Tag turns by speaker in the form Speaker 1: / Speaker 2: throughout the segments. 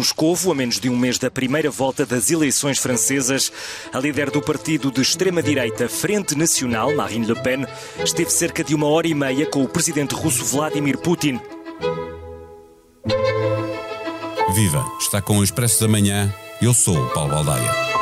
Speaker 1: Moscovo, a menos de um mês da primeira volta das eleições francesas. A líder do partido de extrema-direita Frente Nacional, Marine Le Pen, esteve cerca de uma hora e meia com o presidente russo Vladimir Putin.
Speaker 2: Viva! Está com o Expresso da Manhã. Eu sou o Paulo Baldaia.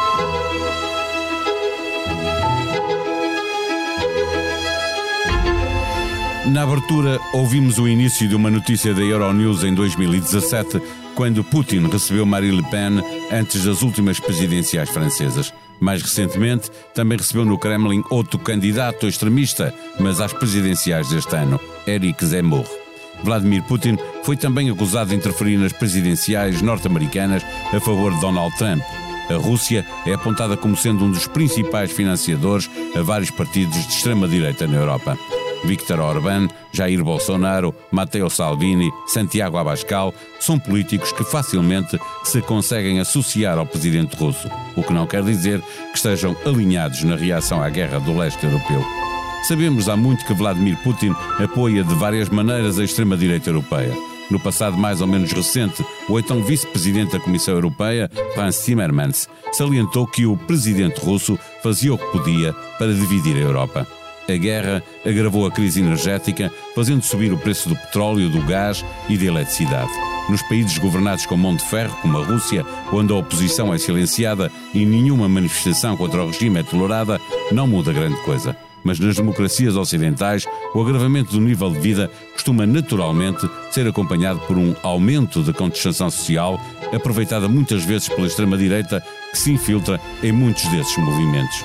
Speaker 2: Na abertura, ouvimos o início de uma notícia da Euronews em 2017, quando Putin recebeu Marine Le Pen antes das últimas presidenciais francesas. Mais recentemente, também recebeu no Kremlin outro candidato extremista, mas às presidenciais deste ano, Eric Zemmour. Vladimir Putin foi também acusado de interferir nas presidenciais norte-americanas a favor de Donald Trump. A Rússia é apontada como sendo um dos principais financiadores a vários partidos de extrema-direita na Europa. Viktor Orbán, Jair Bolsonaro, Matteo Salvini, Santiago Abascal são políticos que facilmente se conseguem associar ao presidente russo, o que não quer dizer que estejam alinhados na reação à guerra do leste europeu. Sabemos há muito que Vladimir Putin apoia de várias maneiras a extrema-direita europeia. No passado mais ou menos recente, o então vice-presidente da Comissão Europeia, Franz Timmermans, salientou que o presidente russo fazia o que podia para dividir a Europa. A guerra agravou a crise energética, fazendo subir o preço do petróleo, do gás e da eletricidade. Nos países governados com mão de ferro, como a Rússia, onde a oposição é silenciada e nenhuma manifestação contra o regime é tolerada, não muda grande coisa. Mas nas democracias ocidentais, o agravamento do nível de vida costuma naturalmente ser acompanhado por um aumento da contestação social, aproveitada muitas vezes pela extrema-direita, que se infiltra em muitos desses movimentos.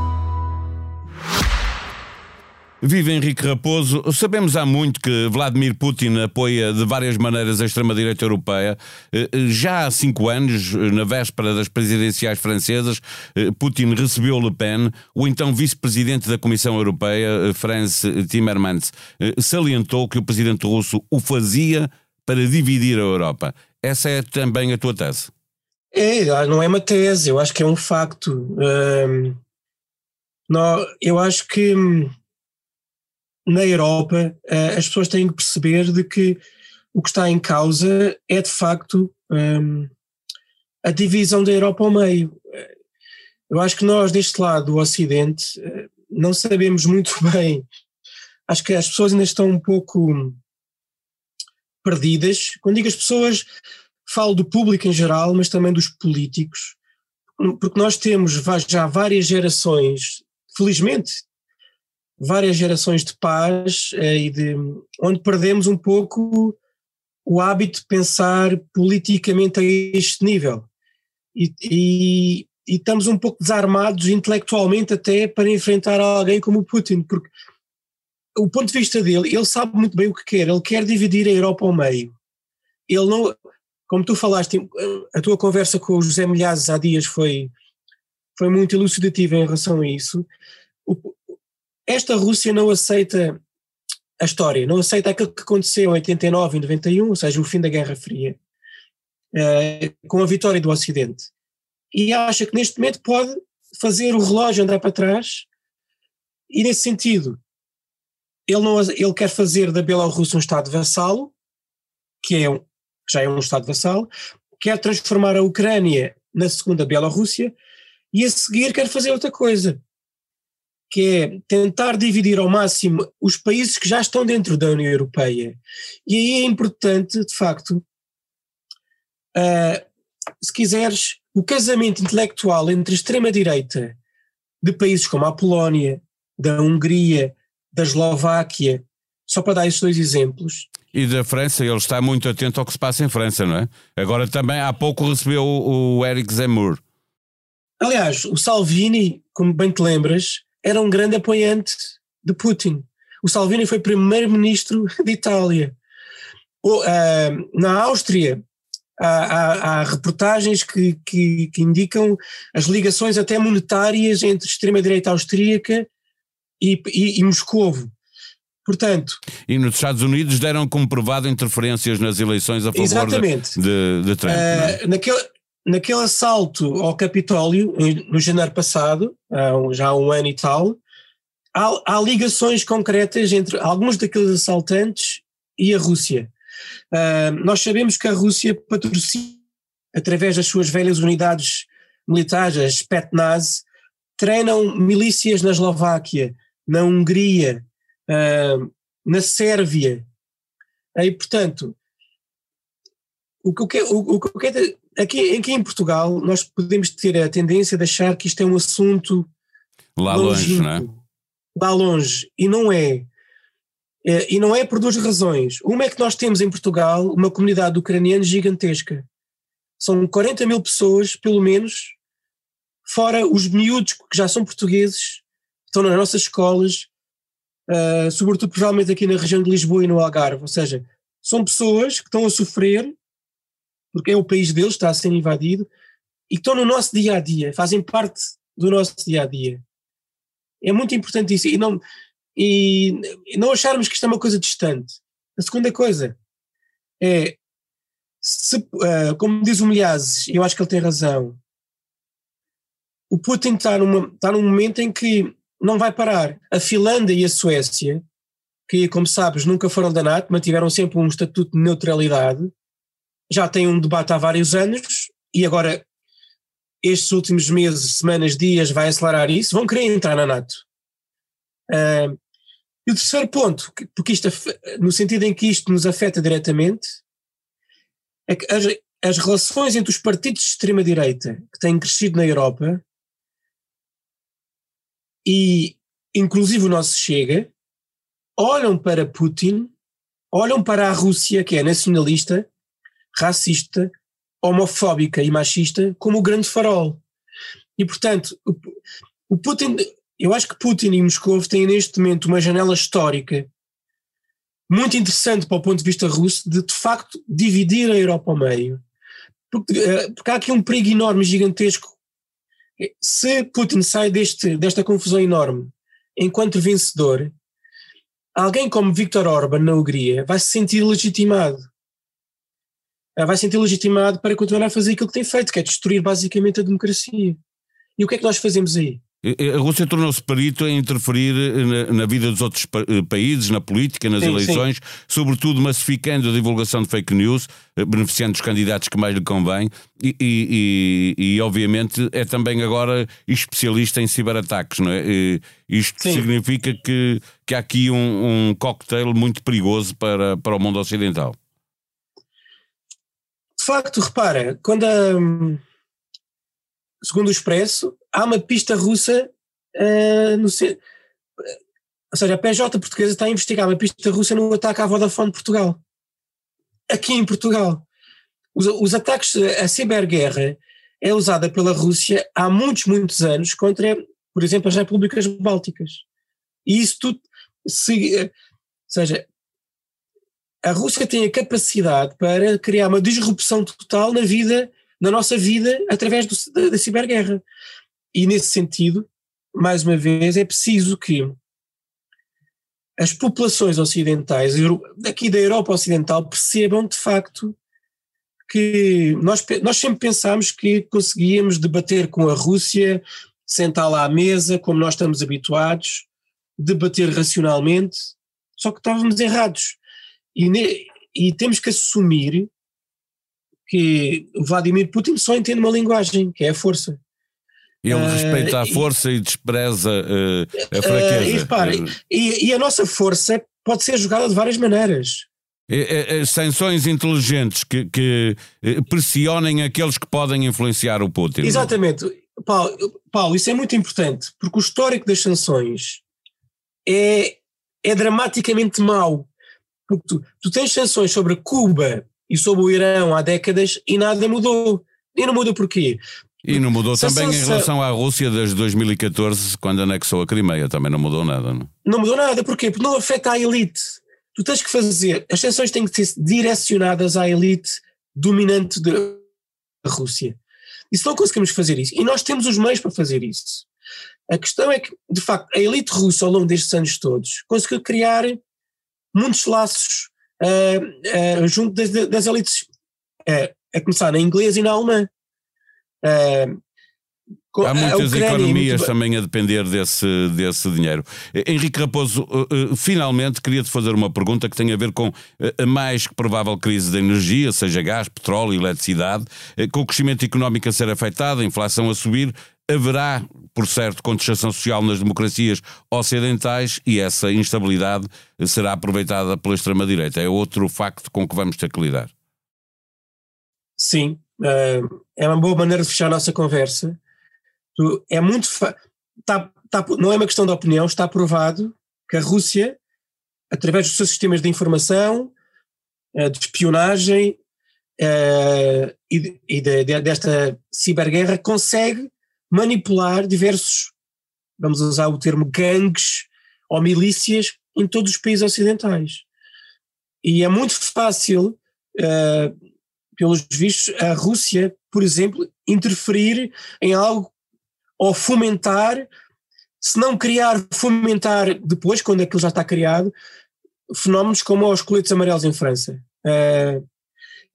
Speaker 2: Vive Henrique Raposo. Sabemos há muito que Vladimir Putin apoia de várias maneiras a extrema-direita europeia. Eh, já há cinco anos, na véspera das presidenciais francesas, eh, Putin recebeu Le Pen. O então vice-presidente da Comissão Europeia, eh, Franz Timmermans, salientou que o presidente russo o fazia para dividir a Europa. Essa é também a tua tese?
Speaker 3: É, não é uma tese, eu acho que é um facto. não, eu acho que hum, na Europa uh, as pessoas têm que perceber de que o que está em causa é de facto um, a divisão da Europa ao meio. Eu acho que nós deste lado do Ocidente uh, não sabemos muito bem, acho que as pessoas ainda estão um pouco perdidas. Quando digo as pessoas, falo do público em geral, mas também dos políticos, porque nós temos já várias gerações, felizmente, várias gerações de paz eh, e de onde perdemos um pouco o hábito de pensar politicamente a este nível. E, e, e, estamos um pouco desarmados intelectualmente até para enfrentar alguém como o Putin porque o ponto de vista dele ele sabe muito bem o que quer ele quer dividir a Europa ao meio. Ele não como tu falaste a tua conversa com o José Milhazes há dias foi foi muito elucidativa em relação a isso esta Rússia não aceita a história, não aceita aquilo que aconteceu em 89 e 91, ou seja, o fim da Guerra Fria, uh, com a vitória do Ocidente. E acha que neste momento pode fazer o relógio andar para trás, e nesse sentido, ele, não, ele quer fazer da Bielorrússia um Estado vassalo, que é um, já é um Estado vassalo, quer transformar a Ucrânia na segunda Bielorrússia, e a seguir quer fazer outra coisa, que é tentar dividir ao máximo os países que já estão dentro da União Europeia. E aí é importante, de facto, uh, se quiseres, o casamento intelectual entre a extrema-direita de países como a Polónia, da Hungria, da Eslováquia, só para dar esses dois exemplos.
Speaker 2: E da França, ele está muito atento ao que se passa em França, não é? Agora também, há pouco recebeu o, o Eric Zemmour.
Speaker 3: Aliás, o Salvini, como bem te lembras, era um grande apoiante de Putin. O Salvini foi primeiro-ministro de Itália. O, uh, na Áustria, há, há, há reportagens que, que, que, indicam as ligações até monetárias entre extrema-direita austríaca e, e, e Moscovo. Portanto.
Speaker 2: E nos Estados Unidos deram como provado interferências nas eleições a favor
Speaker 3: exatamente.
Speaker 2: De, de Trump. Uh,
Speaker 3: é? naquele, naquele assalto ao Capitólio, no janeiro passado, já há um ano e tal, há, há ligações concretas entre alguns daqueles assaltantes e a Rússia. Uh, nós sabemos que a Rússia patrocina, através das suas velhas unidades militares, as Spetsnaz, treinam milícias na Eslováquia, na Hungria, uh, na Sérvia. E, portanto, o que, eu, o, o que aqui, aqui em Portugal, nós podemos ter a tendência de achar que isto é um assunto
Speaker 2: lá longe, não é?
Speaker 3: Lá longe, e não é. é. E não é por duas razões. Uma é que nós temos em Portugal uma comunidade ucraniana gigantesca. São 40 mil pessoas, pelo menos, fora os miúdos que já são portugueses, estão nas nossas escolas, uh, sobretudo provavelmente aqui na região de Lisboa e no Algarve. Ou seja, são pessoas que estão a sofrer, porque é o país deles, está a ser invadido, e estão no nosso dia a dia, fazem parte do nosso dia a dia. É muito importante isso. E não, e não acharmos que isto é uma coisa distante. A segunda coisa é, se, uh, como diz o Milhazes, eu acho que ele tem razão, o Putin está, numa, está num momento em que não vai parar. A Finlândia e a Suécia, que, como sabes, nunca foram da NATO, mantiveram sempre um estatuto de neutralidade, já têm um debate há vários anos e agora, estes últimos meses, semanas, dias, vai acelerar isso, vão querer entrar na NATO. Uh, e o terceiro ponto, porque isto, no sentido em que isto nos afeta diretamente, é que as, as relações entre os partidos de extrema-direita que têm crescido na Europa e inclusive o nosso Chega, olham para Putin, olham para a Rússia, que é nacionalista, racista, homofóbica e machista, como o grande farol. E, portanto, o, Putin, eu acho que Putin e Moscou têm neste momento uma janela histórica muito interessante para o ponto de vista russo de, de facto, dividir a Europa ao meio. Porque, eh, porque há aqui um perigo enorme, gigantesco, se Putin sai deste, desta confusão enorme enquanto vencedor, alguém como Viktor Orban na Hungria vai se sentir legitimado. Vai se sentir legitimado para continuar a fazer aquilo que tem feito, que é destruir basicamente a democracia. E o que é que nós fazemos aí?
Speaker 2: A Rússia tornou-se perito em interferir na, na, vida dos outros eh, países, na política, nas sim, eleições, sim. sobretudo massificando a divulgação de fake news, eh, beneficiando os candidatos que mais lhe convém, e, e, e, e obviamente é também agora especialista em ciberataques, não é? Isto sim. significa que, que há aqui um, um cocktail muito perigoso para, para o mundo ocidental.
Speaker 3: De facto, repara, quando a, segundo o Expresso, há uma pista russa uh, no ou seja, a PJ portuguesa está a investigar uma pista russa no ataque à Vodafone Portugal. Aqui em Portugal. Os, os ataques, a ciberguerra é usada pela Rússia há muitos, muitos anos contra, por exemplo, as repúblicas bálticas. E isso tudo, se, ou seja, a Rússia tem a capacidade para criar uma disrupção total na vida, na nossa vida, através do, da, da ciberguerra. E nesse sentido, mais uma vez, é preciso que as populações ocidentais, aqui da Europa Ocidental, percebam de facto que nós, nós sempre pensámos que conseguíamos debater com a Rússia, sentar lá à mesa, como nós estamos habituados, debater racionalmente, só que estávamos errados. E, ne, e temos que assumir que Vladimir Putin só entende uma linguagem, que é a força.
Speaker 2: Ele uh, respeita a força e, e despreza uh, a eh, fraqueza. Uh,
Speaker 3: e, repare, e, e, a nossa força pode ser jogada de várias maneiras.
Speaker 2: sanções inteligentes que, que pressionem aqueles que podem influenciar o Putin.
Speaker 3: Exatamente. Paulo, Paulo, isso é muito importante, porque o histórico das sanções é, é dramaticamente mau. Porque tu, tu tens sanções sobre Cuba e sobre o Irão há décadas e nada mudou. E não muda porquê?
Speaker 2: E não mudou se também em relação à Rússia desde 2014, quando anexou a Crimeia, também não mudou nada, não?
Speaker 3: Não mudou nada, porquê? Porque não afeta a elite. Tu tens que fazer, as sanções têm que ser direcionadas à elite dominante da Rússia. E se não conseguimos fazer isso, e nós temos os meios para fazer isso, a questão é que, de facto, a elite russa ao longo destes anos todos conseguiu criar muitos laços uh, uh, junto das, das elites, uh, a começar na inglesa e na alemã.
Speaker 2: Há muitas economias muito... também a depender desse, desse dinheiro. Henrique Raposo, finalmente queria-te fazer uma pergunta que tem a ver com a mais que provável crise da energia, seja gás, petróleo, eletricidade, com o crescimento económico a ser afetado, a inflação a subir, haverá, por certo, contestação social nas democracias ocidentais e essa instabilidade será aproveitada pela extrema-direita. É outro facto com que vamos ter que lidar.
Speaker 3: Sim, eh, é uma boa maneira de fechar a nossa conversa. É muito. Está, está, não é uma questão de opinião, está provado que a Rússia, através dos seus sistemas de informação, eh, de espionagem eh, e, de, de, desta ciberguerra, consegue manipular diversos, vamos usar o termo gangues ou milícias em todos os países ocidentais. E é muito fácil, uh, pelos vistos, a Rússia, por exemplo, interferir em algo ou fomentar, se não criar, fomentar depois, quando aquilo já está criado, fenómenos como os coletes amarelos em França. Uh,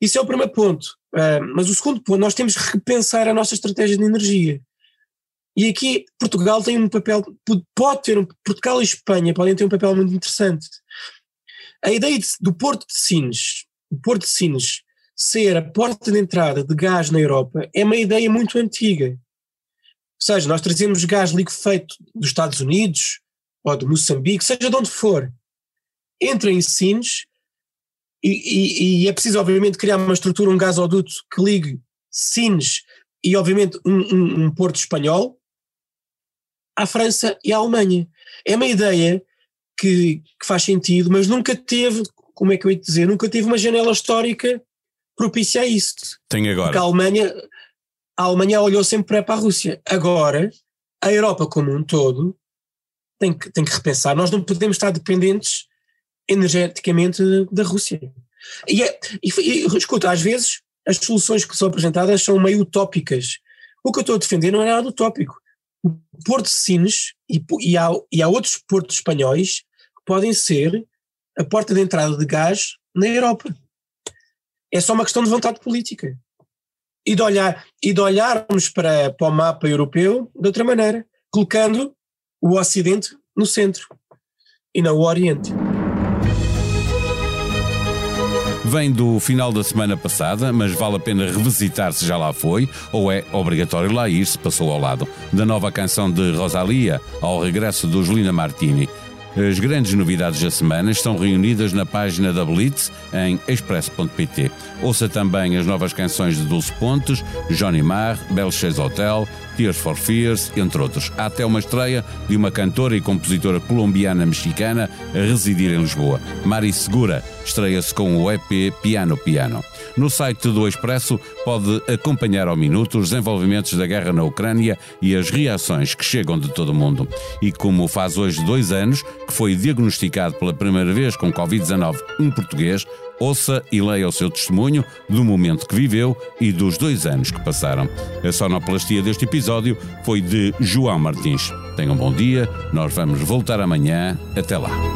Speaker 3: isso é o primeiro ponto. Uh, mas o segundo ponto, nós temos que repensar a nossa estratégia de energia. E aqui Portugal tem um papel, pode ter um, Portugal e Espanha podem ter um papel muito interessante. A ideia de, do Porto de Sines, o Porto de Sines ser a porta de entrada de gás na Europa é uma ideia muito antiga. Ou seja, nós trazemos gás liquefeito dos Estados Unidos ou de Moçambique, seja de onde for, entra em Sines e, e, e, é preciso, obviamente, criar uma estrutura, um gasoduto que ligue Sines e, obviamente, um, um, um porto espanhol, à França e à Alemanha. É uma ideia que, que, faz sentido, mas nunca teve, como é que eu ia dizer, nunca teve uma janela histórica propícia a isso.
Speaker 2: Tem agora.
Speaker 3: Porque a Alemanha, a Alemanha olhou sempre para a Rússia. Agora, a Europa como um todo tem que, tem que repensar. Nós não podemos estar dependentes energeticamente da Rússia. E, é, e, e escuta, às vezes as soluções que são apresentadas são meio utópicas. O que eu estou a defender não é nada utópico Porto de Sines e, e, há, e há outros portos espanhóis que podem ser a porta de entrada de gás na Europa. É só uma questão de vontade política. E de, olhar, e de olharmos para, para o mapa europeu de outra maneira, colocando o Ocidente no centro e não o Oriente
Speaker 2: vem do final da semana passada, mas vale a pena revisitar se já lá foi, ou é obrigatório lá ir se passou ao lado, da nova canção de Rosalia, ao regresso do Julina Martini. As grandes novidades da semana estão reunidas na página da Blitz em expresso.pt. Ouça também as novas canções de Dulce Pontes, Johnny Marr, Belchese Hotel, Tears for Fears, entre outros. Há até uma estreia de uma cantora e compositora colombiana-mexicana a residir em Lisboa. Mari Segura estreia-se com o EP Piano Piano. No site do Expresso pode acompanhar ao minuto os desenvolvimentos da guerra na Ucrânia e as reações que chegam de todo o mundo. E como faz hoje dois anos que foi diagnosticado pela primeira vez com Covid-19 um português, Ouça e leia o seu testemunho do momento que viveu e dos dois anos que passaram. A sonoplastia deste episódio foi de João Martins. Tenham um bom dia, nós vamos voltar amanhã. Até lá.